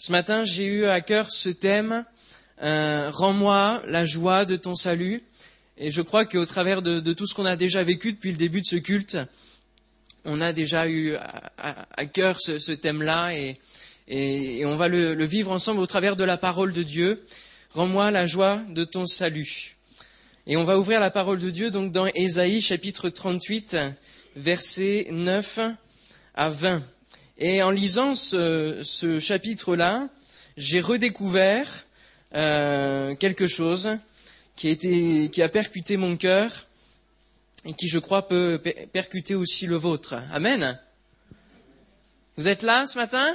Ce matin, j'ai eu à cœur ce thème euh, Rends-moi la joie de ton salut. Et je crois qu'au travers de, tout ce qu'on a déjà vécu depuis le début de ce culte, on a déjà eu à, cœur ce, thème-là et, on va le, vivre ensemble au travers de la parole de Dieu. Rends-moi la joie de ton salut. Et on va ouvrir la parole de Dieu donc dans Ésaïe chapitre 38, versets 9 à 20. Et en lisant ce, chapitre-là, j'ai redécouvert euh, quelque chose qui a, qui a percuté mon cœur et qui, je crois, peut percuter aussi le vôtre. Amen. Vous êtes là ce matin?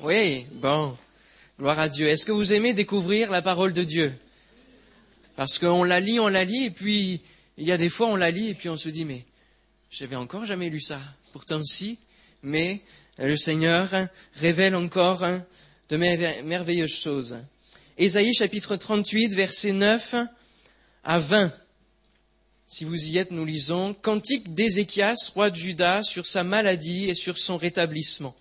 Oui, bon. Gloire à Dieu. Est-ce que vous aimez découvrir la parole de Dieu? Parce qu'on la lit, on la lit, et puis il y a des fois on la lit, et puis on se dit, mais j'avais encore jamais lu ça. Pourtant si, mais le Seigneur révèle encore de merveilleuses choses. Ésaïe chapitre 38, verset 9 à 20. Si vous y êtes, nous lisons Cantique d'Ézéchias, roi de Juda, sur sa maladie et sur son rétablissement.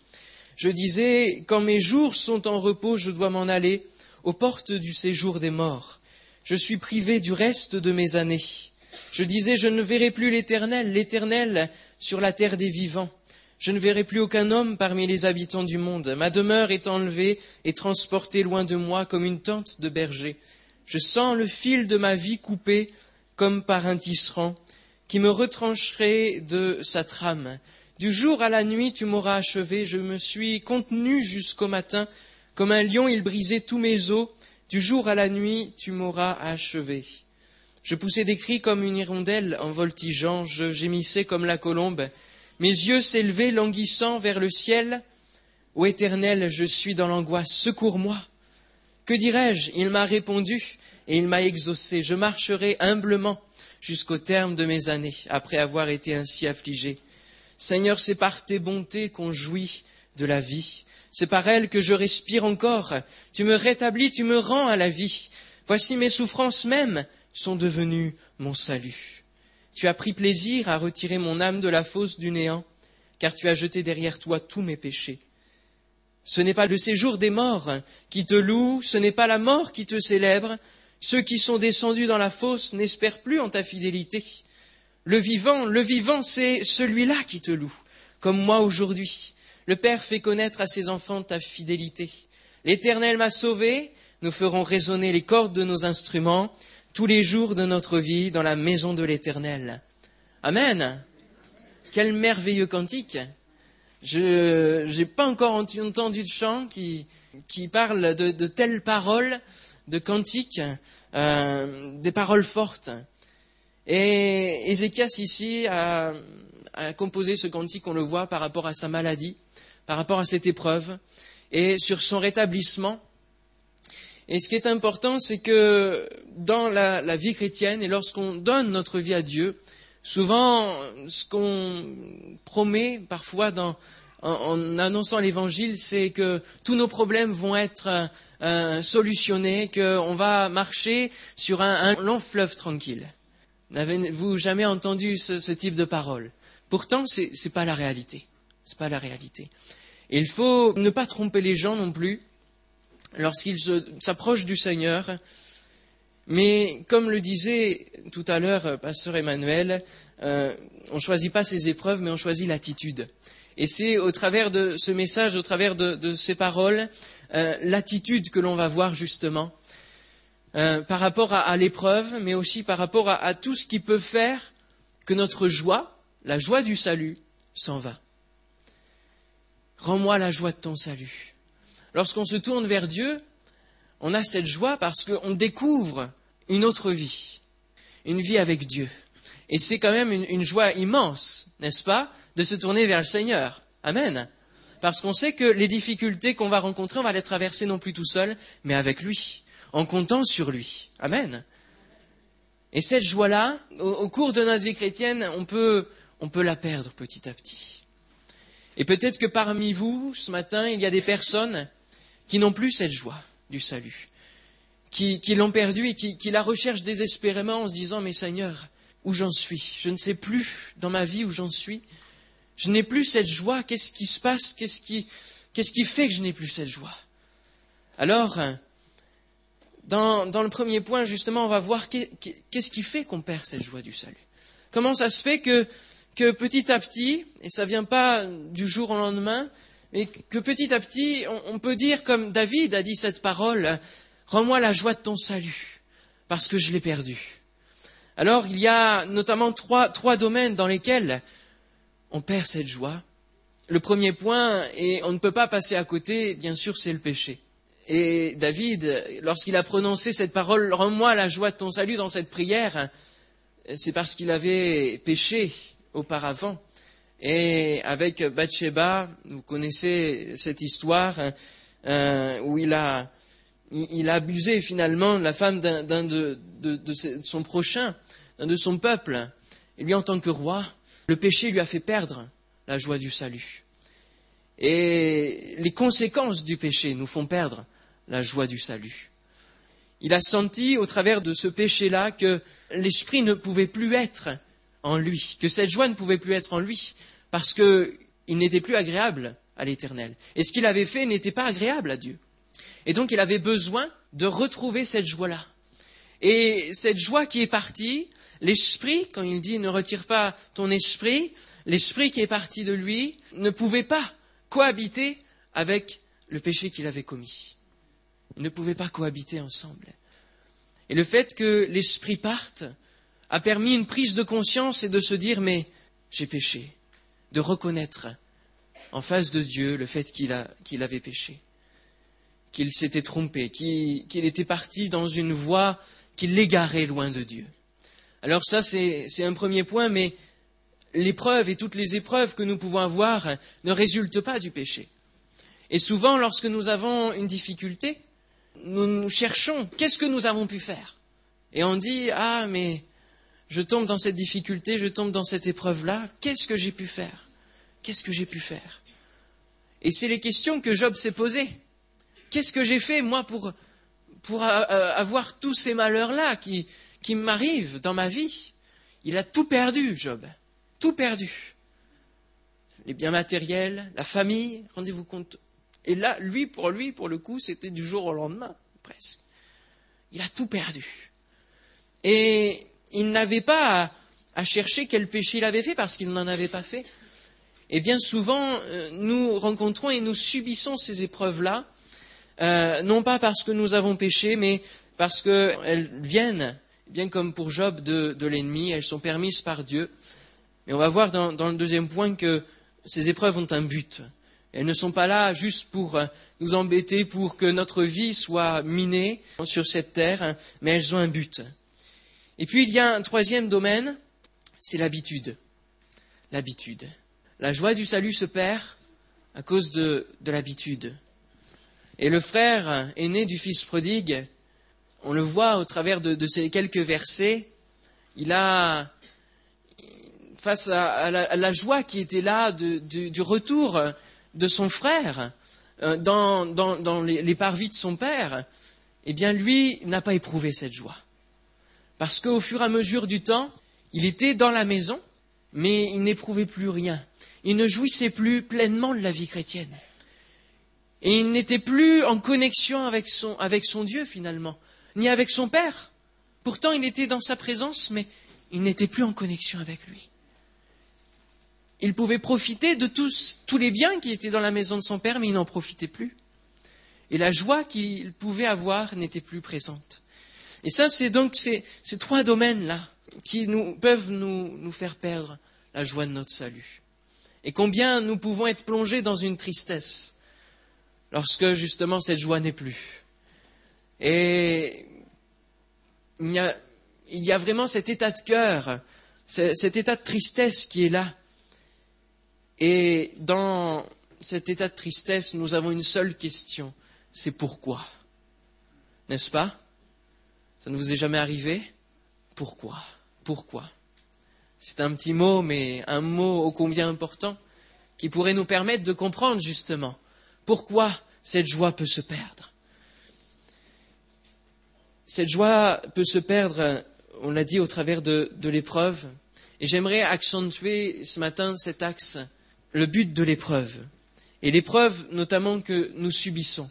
Je disais, quand mes jours sont en repos, je dois m'en aller aux portes du séjour des morts je suis privé du reste de mes années. Je disais, je ne verrai plus l'Éternel, l'Éternel sur la terre des vivants. Je ne verrai plus aucun homme parmi les habitants du monde. Ma demeure est enlevée et transportée loin de moi comme une tente de berger. Je sens le fil de ma vie coupé comme par un tisserand qui me retrancherait de sa trame. Du jour à la nuit, tu m'auras achevé. Je me suis contenu jusqu'au matin. Comme un lion, il brisait tous mes os. Du jour à la nuit, tu m'auras achevé. Je poussais des cris comme une hirondelle en voltigeant, je gémissais comme la colombe. Mes yeux s'élevaient languissant vers le ciel. Ô Éternel, je suis dans l'angoisse, secours-moi. Que dirais-je? Il m'a répondu et il m'a exaucé. Je marcherai humblement jusqu'au terme de mes années, après avoir été ainsi affligé. Seigneur, c'est par tes bontés qu'on jouit de la vie. C'est par elle que je respire encore. Tu me rétablis, tu me rends à la vie. Voici mes souffrances mêmes sont devenues mon salut. Tu as pris plaisir à retirer mon âme de la fosse du néant, car tu as jeté derrière toi tous mes péchés. Ce n'est pas le séjour des morts qui te loue, ce n'est pas la mort qui te célèbre. Ceux qui sont descendus dans la fosse n'espèrent plus en ta fidélité. Le vivant, le vivant, c'est celui-là qui te loue, comme moi aujourd'hui. Le Père fait connaître à ses enfants ta fidélité. L'Éternel m'a sauvé, nous ferons résonner les cordes de nos instruments tous les jours de notre vie dans la maison de l'Éternel. Amen. Quel merveilleux cantique. Je n'ai pas encore entendu de chant qui, qui parle de, telles paroles, de cantiques, euh, des paroles fortes. Et Ézéchias ici a, a composé ce cantique, on le voit, par rapport à sa maladie par rapport à cette épreuve et sur son rétablissement. Et ce qui est important, c'est que dans la, vie chrétienne et lorsqu'on donne notre vie à Dieu, souvent ce qu'on promet parfois en, annonçant l'évangile, c'est que tous nos problèmes vont être euh, solutionnés, qu'on va marcher sur un, long fleuve tranquille. N'avez-vous jamais entendu ce, type de parole? Pourtant, ce n'est pas la réalité. C'est pas la réalité il faut ne pas tromper les gens non plus lorsqu'ils s'approchent du Seigneur. Mais comme le disait tout à l'heure euh, Pasteur Emmanuel, euh, on ne choisit pas ses épreuves, mais on choisit l'attitude. Et c'est au travers de ce message, au travers de, ces paroles, euh, l'attitude que l'on va voir justement par rapport à, l'épreuve, mais aussi par rapport à tout ce qui peut faire que notre joie, la joie du salut, s'en va. Rends-moi la joie de ton salut. Lorsqu'on se tourne vers Dieu, on a cette joie parce qu'on découvre une autre vie, une vie avec Dieu. Et c'est quand même une, joie immense, n'est-ce pas, de se tourner vers le Seigneur. Amen. Parce qu'on sait que les difficultés qu'on va rencontrer, on va les traverser non plus tout seul, mais avec lui, en comptant sur lui. Amen. Et cette joie-là, au, cours de notre vie chrétienne, on peut, on peut la perdre petit à petit. Et peut-être que parmi vous, ce matin, il y a des personnes qui n'ont plus cette joie du salut, qui, l'ont perdue et qui, la recherchent désespérément en se disant, mais Seigneur, où j'en suis? Je ne sais plus dans ma vie où j'en suis. Je n'ai plus cette joie. Qu'est-ce qui se passe? Qu'est-ce qui, qu'est-ce qui fait que je n'ai plus cette joie? Alors, dans, dans, le premier point, justement, on va voir qu'est-ce qui fait qu'on perd cette joie du salut. Comment ça se fait que, que petit à petit, et ça vient pas du jour au lendemain, mais que petit à petit, on, peut dire comme David a dit cette parole, rends-moi la joie de ton salut, parce que je l'ai perdu. Alors, il y a notamment trois, trois domaines dans lesquels on perd cette joie. Le premier point, et on ne peut pas passer à côté, bien sûr, c'est le péché. Et David, lorsqu'il a prononcé cette parole, rends-moi la joie de ton salut dans cette prière, c'est parce qu'il avait péché auparavant. Et avec Bathsheba, vous connaissez cette histoire euh, où il a, il a abusé finalement la femme d'un de, de, son prochain, d'un de son peuple. Et lui, en tant que roi, le péché lui a fait perdre la joie du salut. Et les conséquences du péché nous font perdre la joie du salut. Il a senti au travers de ce péché-là que l'esprit ne pouvait plus être en lui, que cette joie ne pouvait plus être en lui, parce qu'il n'était plus agréable à l'Éternel. Et ce qu'il avait fait n'était pas agréable à Dieu. Et donc il avait besoin de retrouver cette joie-là. Et cette joie qui est partie, l'esprit, quand il dit ne retire pas ton esprit, l'esprit qui est parti de lui ne pouvait pas cohabiter avec le péché qu'il avait commis. Ils ne pouvaient pas cohabiter ensemble. Et le fait que l'esprit parte a permis une prise de conscience et de se dire mais j'ai péché, de reconnaître en face de Dieu le fait qu'il avait péché, qu'il s'était trompé, qu'il était parti dans une voie qui l'égarait loin de Dieu. Alors ça c'est un premier point, mais l'épreuve et toutes les épreuves que nous pouvons avoir ne résultent pas du péché. Et souvent, lorsque nous avons une difficulté, nous, nous cherchons qu'est-ce que nous avons pu faire. Et on dit Ah, mais je tombe dans cette difficulté, je tombe dans cette épreuve-là, qu'est-ce que j'ai pu faire? Qu'est-ce que j'ai pu faire? Et c'est les questions que Job s'est posées. Qu'est-ce que j'ai fait, moi, pour, pour euh, euh, avoir tous ces malheurs-là qui, qui m'arrivent dans ma vie? Il a tout perdu, Job. Tout perdu. Les biens matériels, la famille, rendez-vous compte, et là, lui, pour lui, pour le coup, c'était du jour au lendemain, presque. Il a tout perdu. Et il n'avait pas à, chercher quel péché il avait fait parce qu'il n'en avait pas fait. Et bien souvent, euh, nous rencontrons et nous subissons ces épreuves-là, euh, non pas parce que nous avons péché, mais parce qu'elles viennent, bien comme pour Job, de, l'ennemi, elles sont permises par Dieu. Mais on va voir dans le deuxième point que ces épreuves ont un but. Elles ne sont pas là juste pour euh, nous embêter, pour que notre vie soit minée sur cette terre, mais elles ont un but. Et puis il y a un troisième domaine, c'est l'habitude. L'habitude. La joie du salut se perd à cause de, l'habitude. Et le frère aîné du fils prodigue, on le voit au travers de, ces quelques versets, il a, face à, la, joie qui était là du retour de son frère euh, dans, les, parvis de son père, eh bien lui n'a pas éprouvé cette joie. Parce qu'au fur et à mesure du temps, il était dans la maison, mais il n'éprouvait plus rien. Il ne jouissait plus pleinement de la vie chrétienne. Et il n'était plus en connexion avec son, Dieu finalement, ni avec son Père. Pourtant, il était dans sa présence, mais il n'était plus en connexion avec lui. Il pouvait profiter de tous les biens qui étaient dans la maison de son père, mais il n'en profitait plus. Et la joie qu'il pouvait avoir n'était plus présente. Et ça, c'est donc ces, trois domaines-là qui peuvent nous, nous faire perdre la joie de notre salut. Et combien nous pouvons être plongés dans une tristesse lorsque justement cette joie n'est plus. Et il y, a, il y a vraiment cet état de cœur, cet état de tristesse qui est là. Et dans cet état de tristesse, nous avons une seule question, c'est pourquoi? N'est-ce pas? Ça ne vous est jamais arrivé? Pourquoi? Pourquoi? C'est un petit mot, mais un mot ô combien important, qui pourrait nous permettre de comprendre justement pourquoi cette joie peut se perdre. Cette joie peut se perdre, on l'a dit, au travers de, de l'épreuve. Et j'aimerais accentuer ce matin cet axe le but de l'épreuve, et l'épreuve notamment que nous subissons.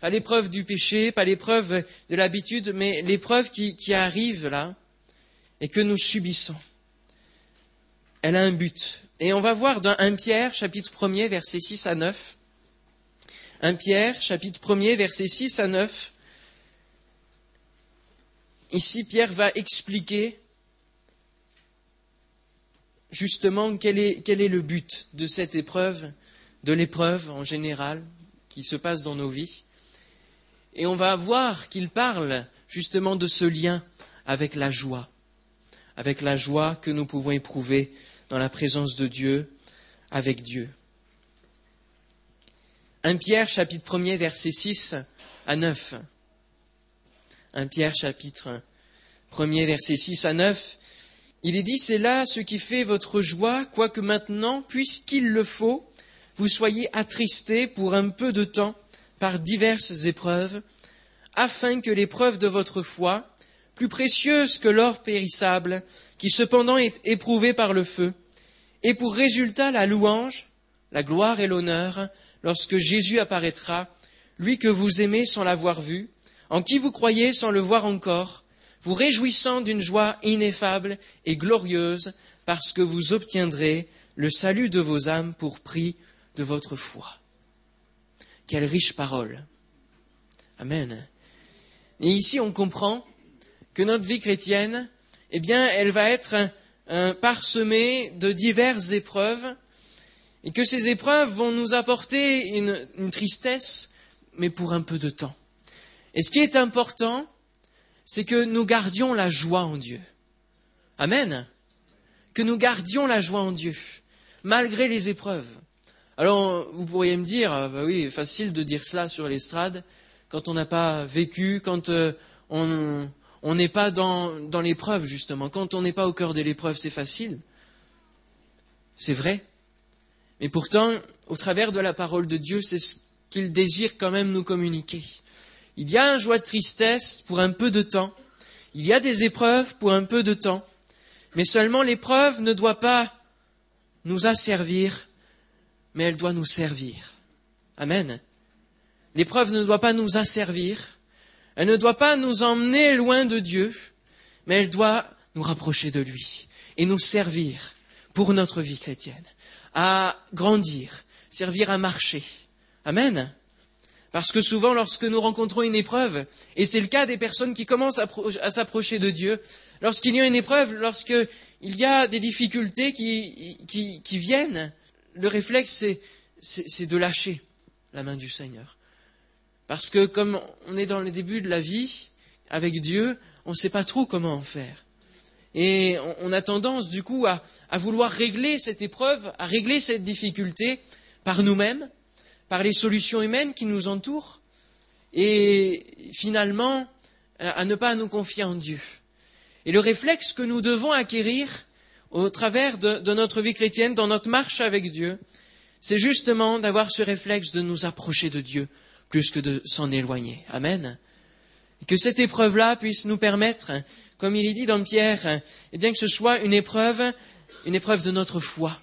Pas l'épreuve du péché, pas l'épreuve de l'habitude, mais l'épreuve qui, arrive là et que nous subissons. Elle a un but. Et on va voir dans 1 Pierre, chapitre 1er, versets 6 à 9. 1 Pierre, chapitre 1er, versets 6 à 9. Ici, Pierre va expliquer justement quel est le but de cette épreuve, de l'épreuve en général qui se passe dans nos vies. Et on va voir qu'il parle justement de ce lien avec la joie, avec la joie que nous pouvons éprouver dans la présence de Dieu, avec Dieu. 1 Pierre chapitre 1er verset 6 à 9. 1 Pierre chapitre 1er verset 6 à 9. Il est dit, c'est là ce qui fait votre joie, quoique maintenant, puisqu'il le faut, vous soyez attristés pour un peu de temps par diverses épreuves, afin que l'épreuve de votre foi, plus précieuse que l'or périssable, qui cependant est éprouvé par le feu, ait pour résultat la louange, la gloire et l'honneur, lorsque Jésus apparaîtra, lui que vous aimez sans l'avoir vu, en qui vous croyez sans le voir encore, vous réjouissant d'une joie ineffable et glorieuse, parce que vous obtiendrez le salut de vos âmes pour prix de votre foi. Quelle riche parole. Amen. Et ici, on comprend que notre vie chrétienne, eh elle va être parsemée de diverses épreuves, et que ces épreuves vont nous apporter une, une tristesse, mais pour un peu de temps. Et ce qui est important, c'est que nous gardions la joie en Dieu. Amen. Que nous gardions la joie en Dieu, malgré les épreuves. Alors, vous pourriez me dire, ah, bah oui, facile de dire cela sur l'estrade, quand on n'a pas vécu, quand euh, on n'est pas dans, dans l'épreuve, justement, quand on n'est pas au cœur de l'épreuve, c'est facile. C'est vrai. Mais pourtant, au travers de la parole de Dieu, c'est ce qu'il désire quand même nous communiquer. Il y a un joie de tristesse pour un peu de temps. Il y a des épreuves pour un peu de temps. Mais seulement l'épreuve ne doit pas nous asservir, mais elle doit nous servir. Amen. L'épreuve ne doit pas nous asservir. Elle ne doit pas nous emmener loin de Dieu, mais elle doit nous rapprocher de lui et nous servir pour notre vie chrétienne, à grandir, servir à marcher. Amen. Parce que souvent, lorsque nous rencontrons une épreuve, et c'est le cas des personnes qui commencent à, s'approcher de Dieu, lorsqu'il y a une épreuve, lorsqu'il y a des difficultés qui, qui, qui viennent, le réflexe, c'est de lâcher la main du Seigneur. Parce que comme on est dans le début de la vie, avec Dieu, on ne sait pas trop comment en faire. Et on a tendance, du coup, à, à vouloir régler cette épreuve, à régler cette difficulté par nous-mêmes, par les solutions humaines qui nous entourent et finalement à ne pas nous confier en Dieu. Et le réflexe que nous devons acquérir au travers de, notre vie chrétienne, dans notre marche avec Dieu, c'est justement d'avoir ce réflexe de nous approcher de Dieu plus que de s'en éloigner. Amen. Et que cette épreuve-là puisse nous permettre, comme il est dit dans Pierre, eh bien que ce soit une épreuve, une épreuve de notre foi.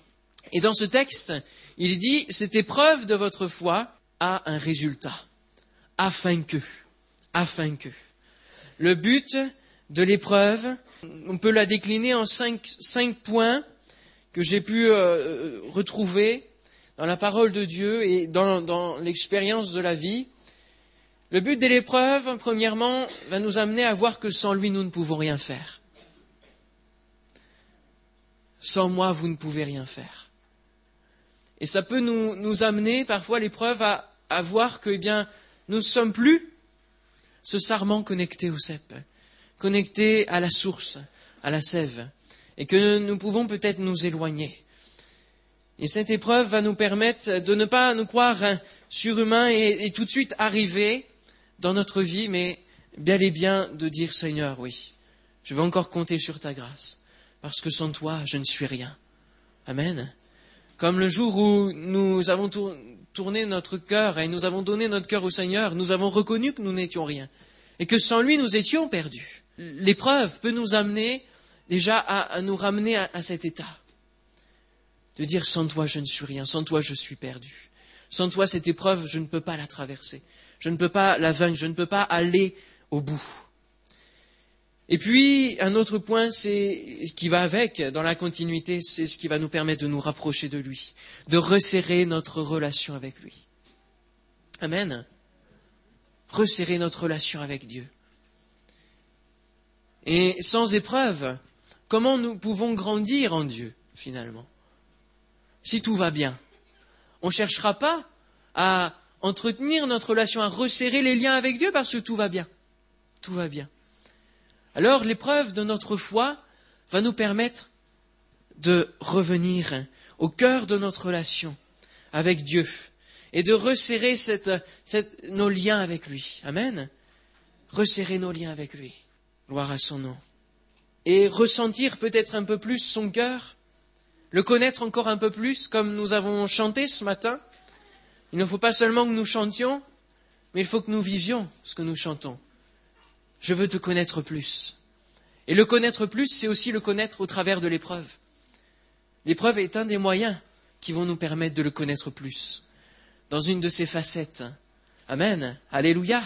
Et dans ce texte, il dit, cette épreuve de votre foi a un résultat, afin que, afin que. Le but de l'épreuve, on peut la décliner en cinq, cinq points que j'ai pu euh, retrouver dans la parole de Dieu et dans, dans l'expérience de la vie. Le but de l'épreuve, premièrement, va nous amener à voir que sans lui, nous ne pouvons rien faire. Sans moi, vous ne pouvez rien faire. Et ça peut nous, nous amener parfois l'épreuve à, à voir que, eh bien, nous ne sommes plus ce sarment connecté au cep, connecté à la source, à la sève, et que nous pouvons peut-être nous éloigner. Et cette épreuve va nous permettre de ne pas nous croire surhumains et, et tout de suite arriver dans notre vie, mais bel et bien de dire Seigneur, oui, je vais encore compter sur ta grâce, parce que sans toi, je ne suis rien. Amen comme le jour où nous avons tourné notre cœur et nous avons donné notre cœur au Seigneur, nous avons reconnu que nous n'étions rien et que sans lui nous étions perdus. L'épreuve peut nous amener déjà à, nous ramener à, cet état de dire sans toi je ne suis rien, sans toi je suis perdu. Sans toi cette épreuve je ne peux pas la traverser. je ne peux pas la vaincre, je ne peux pas aller au bout. Et puis, un autre point, c'est qui va avec, dans la continuité, c'est ce qui va nous permettre de nous rapprocher de lui, de resserrer notre relation avec lui. Amen. Resserrer notre relation avec Dieu. Et sans épreuve, comment nous pouvons grandir en Dieu, finalement? Si tout va bien. On ne cherchera pas à entretenir notre relation, à resserrer les liens avec Dieu parce que tout va bien. Tout va bien. Alors l'épreuve de notre foi va nous permettre de revenir au cœur de notre relation avec Dieu et de resserrer nos liens avec lui. Amen. Resserrer nos liens avec lui. Gloire à son nom. Et ressentir peut-être un peu plus son cœur, le connaître encore un peu plus, comme nous avons chanté ce matin. Il ne faut pas seulement que nous chantions, mais il faut que nous vivions ce que nous chantons. Je veux te connaître plus. Et le connaître plus, c'est aussi le connaître au travers de l'épreuve. L'épreuve est un des moyens qui vont nous permettre de le connaître plus, dans une de ses facettes. Amen. Alléluia.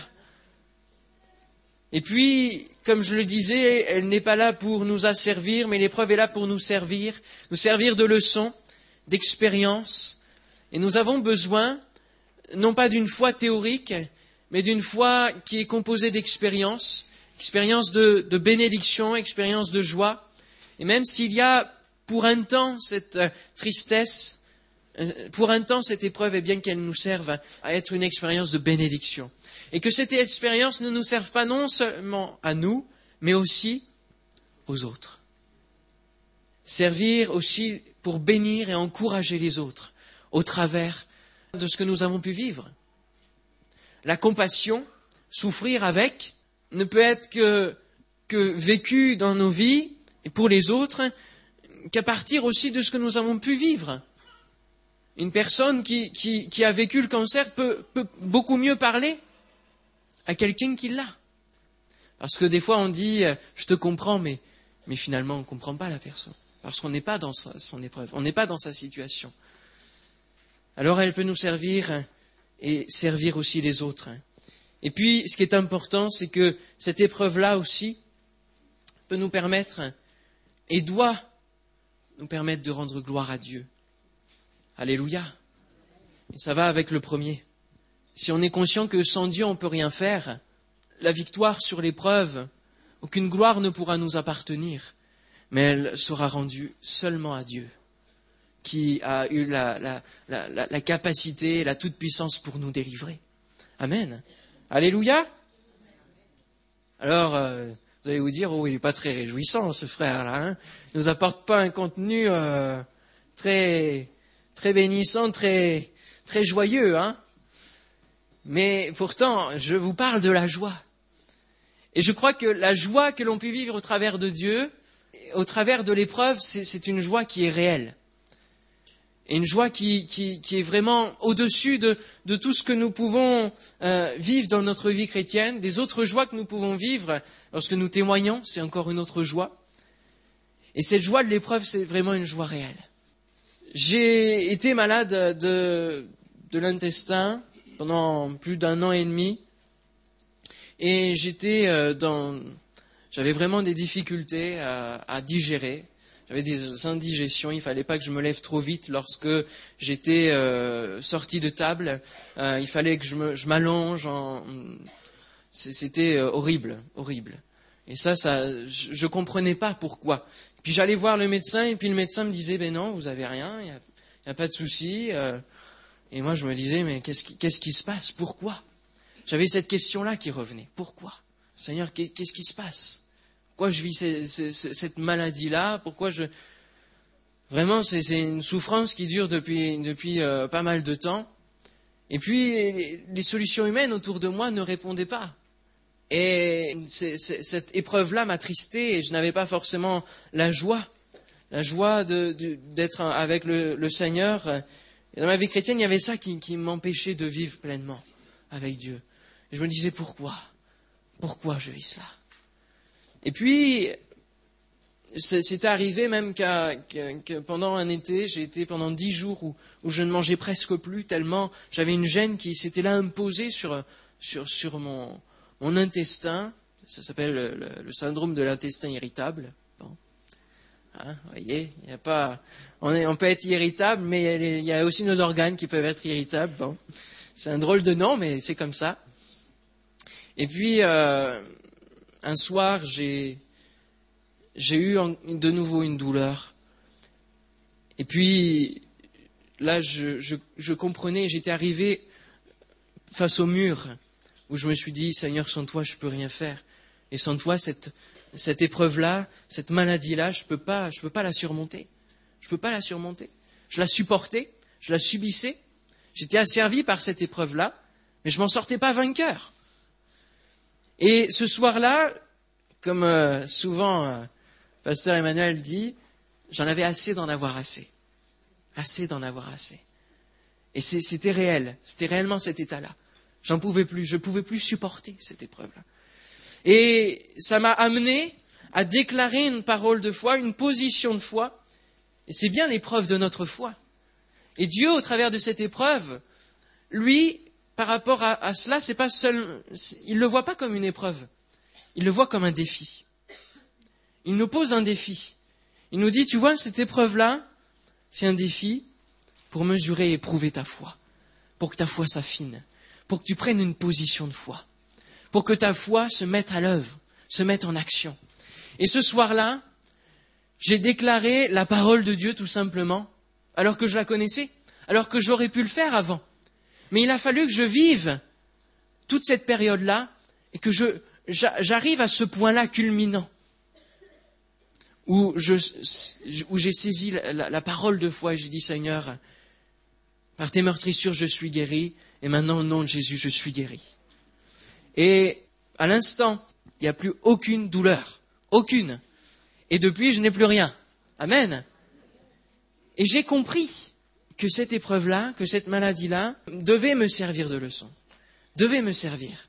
Et puis, comme je le disais, elle n'est pas là pour nous asservir, mais l'épreuve est là pour nous servir, nous servir de leçons, d'expérience. Et nous avons besoin, non pas d'une foi théorique, mais d'une foi qui est composée d'expérience, expérience de, bénédiction, expérience de joie. Et même s'il y a pour un temps cette euh, tristesse, pour un temps cette épreuve, est bien qu'elle nous serve à être une expérience de bénédiction. Et que cette expérience ne nous serve pas non seulement à nous, mais aussi aux autres. Servir aussi pour bénir et encourager les autres au travers de ce que nous avons pu vivre. La compassion, souffrir avec, ne peut être que, que vécu dans nos vies et pour les autres qu'à partir aussi de ce que nous avons pu vivre. Une personne qui, a vécu le cancer peut, beaucoup mieux parler à quelqu'un qui l'a. Parce que des fois on dit euh, je te comprends, mais, finalement on ne comprend pas la personne. Parce qu'on n'est pas dans son épreuve, on n'est pas dans sa situation. Alors elle peut nous servir et servir aussi les autres. Et puis ce qui est important, c'est que cette épreuve-là aussi peut nous permettre et doit nous permettre de rendre gloire à Dieu. Alléluia. Et ça va avec le premier si on est conscient que sans Dieu on ne peut rien faire, la victoire sur l'épreuve, aucune gloire ne pourra nous appartenir, mais elle sera rendue seulement à Dieu, qui a eu la, la, la, la capacité, la toute-puissance pour nous délivrer. Amen. Alléluia. Alors, euh, vous allez vous dire, oh, il n'est pas très réjouissant, ce frère-là. Hein il ne nous apporte pas un contenu euh, très, très bénissant, très, très joyeux. Hein mais pourtant, je vous parle de la joie. Et je crois que la joie que l'on peut vivre au travers de Dieu, au travers de l'épreuve, c'est une joie qui est réelle. Et une joie qui, qui, est vraiment au-dessus de, de, tout ce que nous pouvons euh, vivre dans notre vie chrétienne, des autres joies que nous pouvons vivre lorsque nous témoignons, c'est encore une autre joie. Et cette joie de l'épreuve, c'est vraiment une joie réelle. J'ai été malade de, de l'intestin pendant plus d'un an et demi. Et j'étais euh, dans, j'avais vraiment des difficultés à, digérer. J'avais des indigestions. Il fallait pas que je me lève trop vite lorsque j'étais euh, sorti de table. Euh, il fallait que je m'allonge. C'était horrible, horrible. Et ça, ça, je, comprenais pas pourquoi. Puis j'allais voir le médecin et puis le médecin me disait, ben non, vous avez rien, il n'y a, pas de souci. Et moi, je me disais, mais qu'est-ce qui, qu'est-ce qui se passe? Pourquoi? J'avais cette question-là qui revenait. Pourquoi? Seigneur, qu'est-ce qui se passe? Pourquoi je vis cette maladie-là? Pourquoi je... Vraiment, c'est une souffrance qui dure depuis, depuis euh, pas mal de temps. Et puis, les solutions humaines autour de moi ne répondaient pas. Et cette épreuve-là m'attristait et je n'avais pas forcément la joie, la joie d'être avec le, Seigneur. Dans ma vie chrétienne, il y avait ça qui, m'empêchait de vivre pleinement avec Dieu. Et je me disais pourquoi? Pourquoi je vis cela? Et puis, c'est arrivé même que pendant un été, j'ai été pendant dix jours où, je ne mangeais presque plus, tellement. J'avais une gêne qui s'était là imposée sur, sur, sur mon, mon intestin. Ça s'appelle le, syndrome de l'intestin irritable. Hein, voyez, on, peut être irritable, mais il y a aussi nos organes qui peuvent être irritables. C'est un drôle de nom, mais c'est comme ça. Et puis, euh, un soir, j'ai, eu de nouveau une douleur. Et puis, là, je, je, je comprenais, j'étais arrivé face au mur où je me suis dit, Seigneur, sans toi, je peux rien faire. Et sans toi, cette, cette épreuve-là, cette maladie-là, je peux, pas, je peux pas la surmonter. Je peux pas la surmonter. Je la supportais, je la subissais. J'étais asservi par cette épreuve-là, mais je m'en sortais pas vainqueur. Et ce soir-là, comme euh, souvent euh, Pasteur Emmanuel dit, j'en avais assez d'en avoir assez. Assez d'en avoir assez. Et c'était réel, c'était réellement cet état-là. J'en pouvais plus, je ne pouvais plus supporter cette épreuve-là. Et ça m'a amené à déclarer une parole de foi, une position de foi. Et c'est bien l'épreuve de notre foi. Et Dieu, au travers de cette épreuve, lui, par rapport à, à cela, c'est pas seul, il le voit pas comme une épreuve. Il le voit comme un défi. Il nous pose un défi. Il nous dit, tu vois, cette épreuve-là, c'est un défi pour mesurer et prouver ta foi, pour que ta foi s'affine, pour que tu prennes une position de foi, pour que ta foi se mette à l'œuvre, se mette en action. Et ce soir-là, j'ai déclaré la parole de Dieu tout simplement, alors que je la connaissais, alors que j'aurais pu le faire avant. Mais il a fallu que je vive toute cette période-là et que j'arrive à ce point-là culminant où, j'ai saisi la, parole de foi et j'ai dit Seigneur, par tes meurtrissures je suis guéri et maintenant au nom de Jésus je suis guéri. Et à l'instant, il n'y a plus aucune douleur, aucune. Et depuis, je n'ai plus rien. Amen. Et j'ai compris que cette épreuve-là, que cette maladie-là, devait me servir de leçon, devait me servir.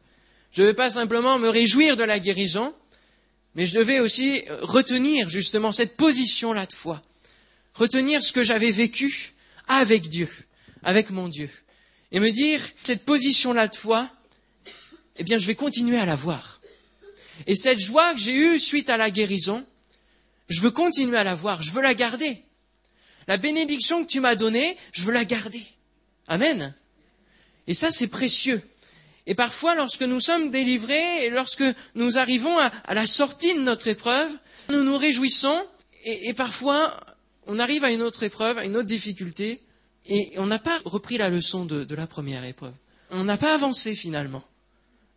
Je ne vais pas simplement me réjouir de la guérison, mais je devais aussi retenir justement cette position-là de foi, retenir ce que j'avais vécu avec Dieu, avec mon Dieu, et me dire, cette position-là de foi, eh bien, je vais continuer à la voir. Et cette joie que j'ai eue suite à la guérison, je veux continuer à la voir, je veux la garder. La bénédiction que tu m'as donnée, je veux la garder. Amen. Et ça, c'est précieux. Et parfois, lorsque nous sommes délivrés et lorsque nous arrivons à, la sortie de notre épreuve, nous nous réjouissons et, parfois, on arrive à une autre épreuve, à une autre difficulté, et on n'a pas repris la leçon de, la première épreuve. On n'a pas avancé finalement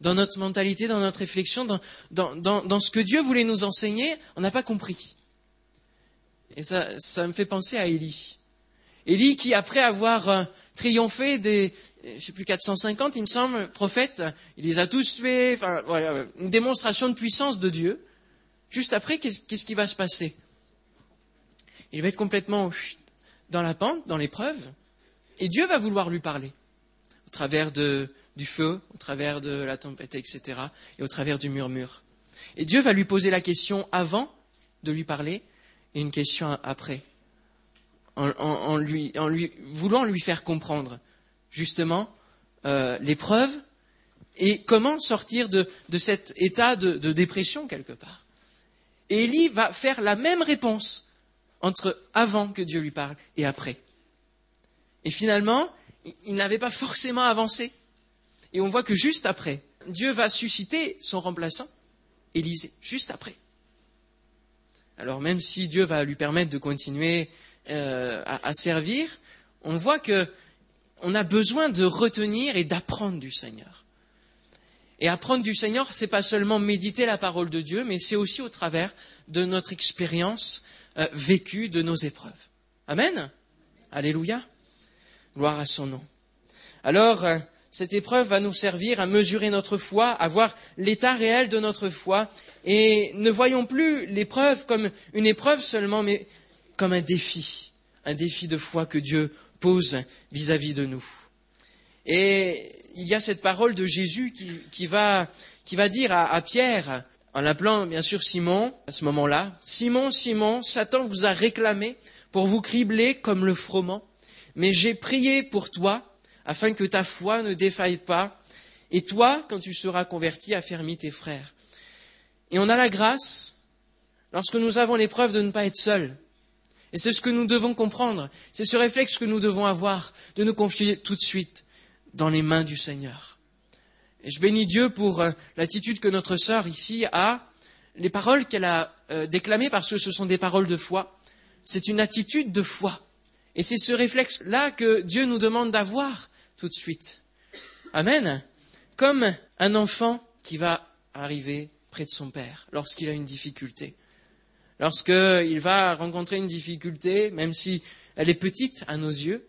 dans notre mentalité, dans notre réflexion, dans, dans ce que Dieu voulait nous enseigner, on n'a pas compris. Et ça, ça me fait penser à Élie. Élie qui, après avoir euh, triomphé des, je sais plus, 450, il me semble, prophètes, il les a tous tués, enfin, voilà, une démonstration de puissance de Dieu. Juste après, qu'est-ce qui va se passer? Il va être complètement dans la pente, dans l'épreuve, et Dieu va vouloir lui parler, au travers de, du feu, au travers de la tempête, etc., et au travers du murmure. Et Dieu va lui poser la question avant de lui parler, et une question après, en, lui, en lui, voulant lui faire comprendre justement euh, l'épreuve et comment sortir de, cet état de, dépression quelque part. Et Élie va faire la même réponse entre avant que Dieu lui parle et après. Et finalement, il n'avait pas forcément avancé. Et on voit que juste après, Dieu va susciter son remplaçant, Élisée, juste après. Alors même si Dieu va lui permettre de continuer euh, à, servir, on voit que on a besoin de retenir et d'apprendre du Seigneur. Et apprendre du Seigneur, c'est pas seulement méditer la parole de Dieu, mais c'est aussi au travers de notre expérience euh, vécue de nos épreuves. Amen. Alléluia. Gloire à son nom. Alors, euh, cette épreuve va nous servir à mesurer notre foi, à voir l'état réel de notre foi, et ne voyons plus l'épreuve comme une épreuve seulement, mais comme un défi, un défi de foi que Dieu pose vis-à-vis de nous. Et il y a cette parole de Jésus qui, va, dire à, Pierre, en l'appelant bien sûr Simon, à ce moment-là, Simon, Simon, Satan vous a réclamé pour vous cribler comme le froment, mais j'ai prié pour toi afin que ta foi ne défaille pas, Et toi, quand tu seras converti, affermis tes frères. Et on a la grâce, lorsque nous avons l'épreuve de ne pas être seuls. Et c'est ce que nous devons comprendre. C'est ce réflexe que nous devons avoir, de nous confier tout de suite dans les mains du Seigneur. Je bénis Dieu pour euh, l'attitude que notre sœur ici a, les paroles qu'elle a euh, déclamées parce que ce sont des paroles de foi. C'est une attitude de foi. Et c'est ce réflexe-là que Dieu nous demande d'avoir tout de suite. Amen. Comme un enfant qui va arriver près de son père lorsqu'il a une difficulté. Lorsqu'il va rencontrer une difficulté, même si elle est petite à nos yeux,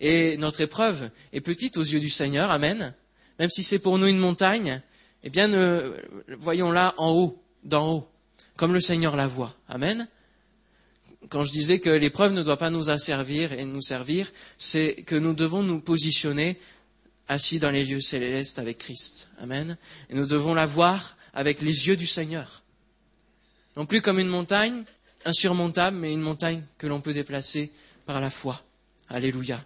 et notre épreuve est petite aux yeux du Seigneur, Amen, même si c'est pour nous une montagne, eh bien, voyons-la en haut, d'en haut, comme le Seigneur la voit. Amen. Quand je disais que l'épreuve ne doit pas nous asservir et nous servir, c'est que nous devons nous positionner assis dans les lieux célestes avec Christ. Amen. Et nous devons la voir avec les yeux du Seigneur. Non plus comme une montagne insurmontable, mais une montagne que l'on peut déplacer par la foi. Alléluia.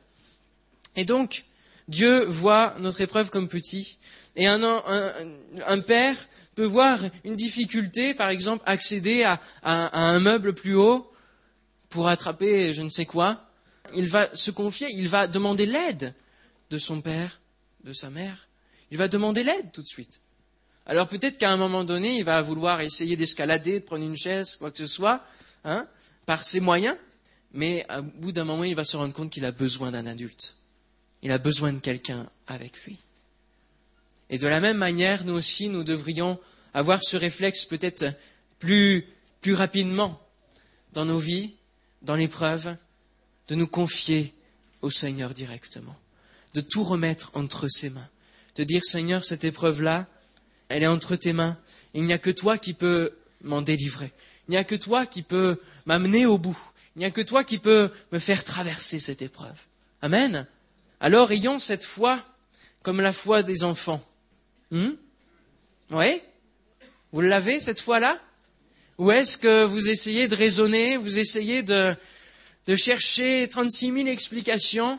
Et donc, Dieu voit notre épreuve comme petit. Et un, père peut voir une difficulté, par exemple, accéder à, à, un meuble plus haut pour attraper je ne sais quoi. Il va se confier, il va demander l'aide de son père, de sa mère. Il va demander l'aide tout de suite. Alors peut-être qu'à un moment donné, il va vouloir essayer d'escalader, de prendre une chaise, quoi que ce soit, hein, par ses moyens, mais au bout d'un moment, il va se rendre compte qu'il a besoin d'un adulte. Il a besoin de quelqu'un avec lui. Et de la même manière, nous aussi, nous devrions avoir ce réflexe peut-être plus, plus rapidement dans nos vies, dans l'épreuve, de nous confier au Seigneur directement, de tout remettre entre ses mains, de dire Seigneur, cette épreuve-là, elle est entre tes mains. Il n'y a que toi qui peux m'en délivrer. Il n'y a que toi qui peux m'amener au bout. Il n'y a que toi qui peux me faire traverser cette épreuve. Amen. Alors ayons cette foi comme la foi des enfants. Hmm? Oui Vous l'avez cette foi-là? Ou est-ce que vous essayez de raisonner, vous essayez de, de chercher 36 000 explications?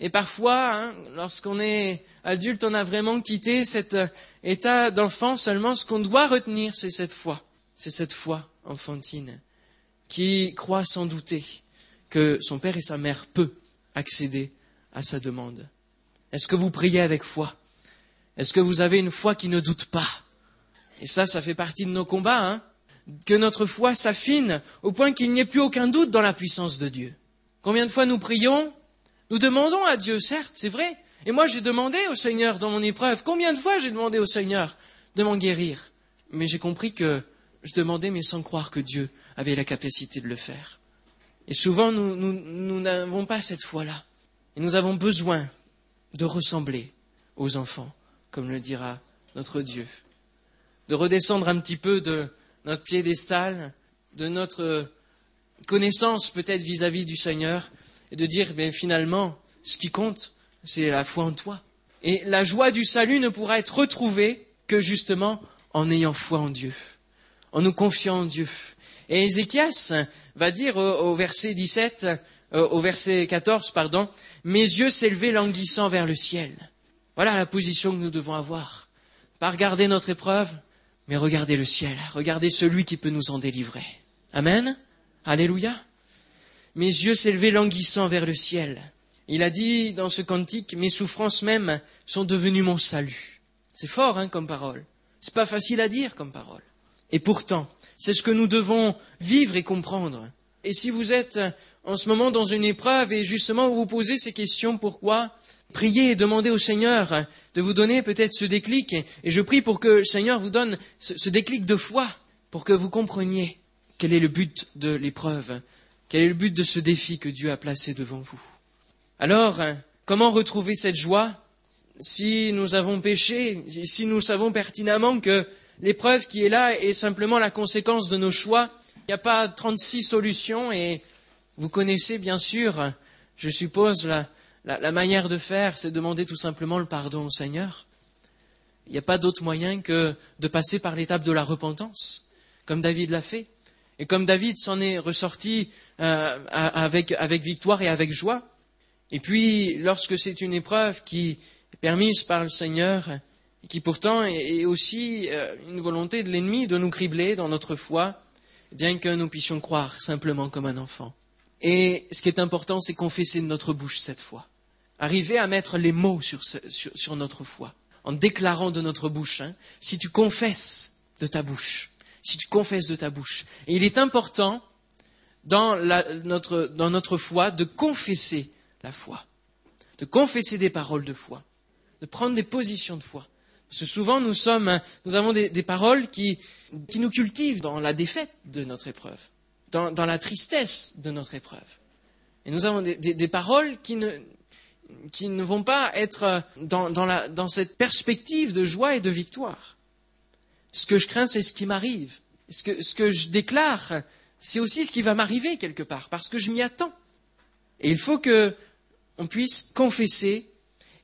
Et parfois, hein, lorsqu'on est adulte, on a vraiment quitté cet état d'enfant. Seulement, ce qu'on doit retenir, c'est cette foi. C'est cette foi enfantine qui croit sans douter que son père et sa mère peuvent accéder à sa demande Est-ce que vous priez avec foi? Est-ce que vous avez une foi qui ne doute pas? Et ça, ça fait partie de nos combats, hein que notre foi s'affine au point qu'il n'y ait plus aucun doute dans la puissance de Dieu. Combien de fois nous prions? Nous demandons à Dieu, certes, c'est vrai. Et moi, j'ai demandé au Seigneur dans mon épreuve. Combien de fois j'ai demandé au Seigneur de m'en guérir? Mais j'ai compris que je demandais, mais sans croire que Dieu avait la capacité de le faire. Et souvent, nous n'avons pas cette foi-là. Et nous avons besoin de ressembler aux enfants, comme le dira notre Dieu. De redescendre un petit peu de notre piédestal, de notre connaissance peut-être vis-à-vis du Seigneur, et de dire, bien finalement, ce qui compte, c'est la foi en toi. Et la joie du salut ne pourra être retrouvée que justement en ayant foi en Dieu, en nous confiant en Dieu. Et Ézéchias va dire au, verset 17, euh, au verset 14, pardon, mes yeux s'élevaient languissant vers le ciel. Voilà la position que nous devons avoir. Pas regarder notre épreuve, mais regarder le ciel, regarder celui qui peut nous en délivrer. Amen. Alléluia. Mes yeux s'élevaient languissant vers le ciel. Il a dit dans ce cantique, mes souffrances même sont devenues mon salut. C'est fort, hein, comme parole. C'est pas facile à dire comme parole. Et pourtant, c'est ce que nous devons vivre et comprendre. Et si vous êtes en ce moment dans une épreuve et justement vous vous posez ces questions, pourquoi Priez et demandez au Seigneur de vous donner peut-être ce déclic. Et je prie pour que le Seigneur vous donne ce déclic de foi, pour que vous compreniez quel est le but de l'épreuve, quel est le but de ce défi que Dieu a placé devant vous. Alors, comment retrouver cette joie si nous avons péché, si nous savons pertinemment que l'épreuve qui est là est simplement la conséquence de nos choix Il n'y a pas 36 solutions et vous connaissez bien sûr, je suppose, la, manière de faire, c'est demander tout simplement le pardon au Seigneur. Il n'y a pas d'autre moyen que de passer par l'étape de la repentance, comme David l'a fait. Et comme David s'en est ressorti euh, avec, avec victoire et avec joie. Et puis, lorsque c'est une épreuve qui permise par le Seigneur, qui pourtant est aussi euh, une volonté de l'ennemi de nous cribler dans notre foi, bien que nous puissions croire simplement comme un enfant. Et ce qui est important, c'est confesser de notre bouche cette foi. Arriver à mettre les mots sur, notre foi, en déclarant de notre bouche. Hein, si tu confesses de ta bouche, si tu confesses de ta bouche. Et il est important dans, notre, dans notre foi de confesser la foi, de confesser des paroles de foi, de prendre des positions de foi. Souvent nous sommes, nous avons des, paroles qui, qui, nous cultivent dans la défaite de notre épreuve, dans, la tristesse de notre épreuve. Et nous avons des, des, des paroles qui ne, qui ne vont pas être dans, dans, la, dans cette perspective de joie et de victoire. Ce que je crains, c'est ce qui m'arrive. Ce que, ce que je déclare, c'est aussi ce qui va m'arriver quelque part, parce que je m'y attends. Et il faut que on puisse confesser.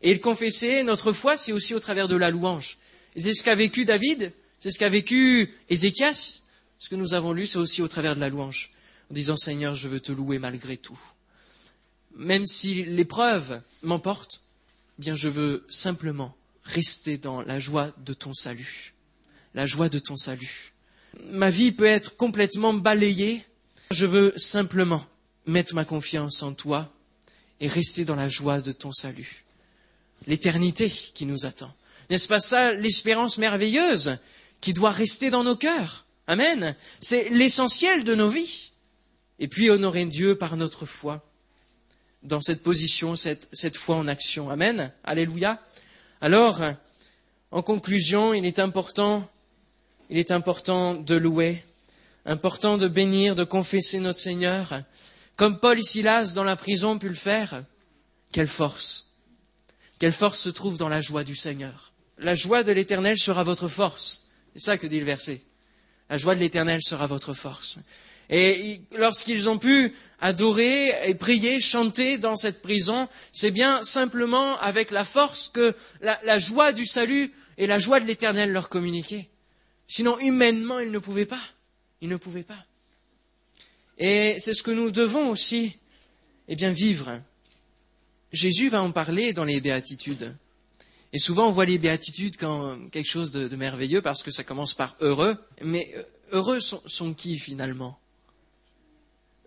Et le confesser, notre foi, c'est aussi au travers de la louange. C'est ce qu'a vécu David, c'est ce qu'a vécu Ézéchias. Ce que nous avons lu, c'est aussi au travers de la louange, en disant Seigneur, je veux te louer malgré tout. Même si l'épreuve m'emporte, eh bien je veux simplement rester dans la joie de ton salut. La joie de ton salut. Ma vie peut être complètement balayée. Je veux simplement mettre ma confiance en toi et rester dans la joie de ton salut. L'éternité qui nous attend. N'est-ce pas ça l'espérance merveilleuse qui doit rester dans nos cœurs? Amen. C'est l'essentiel de nos vies. Et puis honorer Dieu par notre foi dans cette position, cette, cette foi en action. Amen. Alléluia. Alors, en conclusion, il est important, il est important de louer, important de bénir, de confesser notre Seigneur, comme Paul et dans la prison ont pu le faire. Quelle force Quelle force se trouve dans la joie du Seigneur? La joie de l'Éternel sera votre force. C'est ça que dit le verset. La joie de l'Éternel sera votre force. Et lorsqu'ils ont pu adorer et prier, chanter dans cette prison, c'est bien simplement avec la force que la, joie du salut et la joie de l'Éternel leur communiquaient. Sinon, humainement, ils ne pouvaient pas. Ils ne pouvaient pas. Et c'est ce que nous devons aussi, eh bien, vivre. Jésus va en parler dans les béatitudes. Et souvent, on voit les béatitudes comme quelque chose de, merveilleux parce que ça commence par heureux. Mais euh, heureux sont, qui finalement?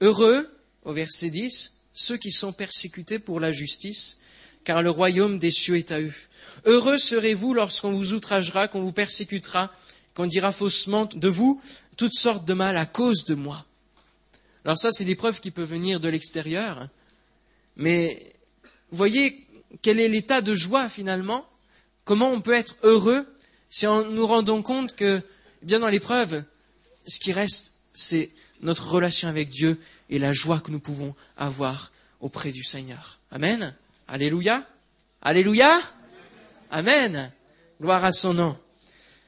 Heureux, au verset 10, ceux qui sont persécutés pour la justice, car le royaume des cieux est à eux. Heureux serez-vous lorsqu'on vous outragera, qu'on vous persécutera, qu'on dira faussement de vous toutes sortes de mal à cause de moi. Alors ça, c'est l'épreuve qui peut venir de l'extérieur. Mais voyez quel est l'état de joie finalement? Comment on peut être heureux si en nous rendons compte que, eh bien dans l'épreuve, ce qui reste, c'est notre relation avec Dieu et la joie que nous pouvons avoir auprès du Seigneur. Amen? Alléluia? Alléluia? Amen? Gloire à son nom.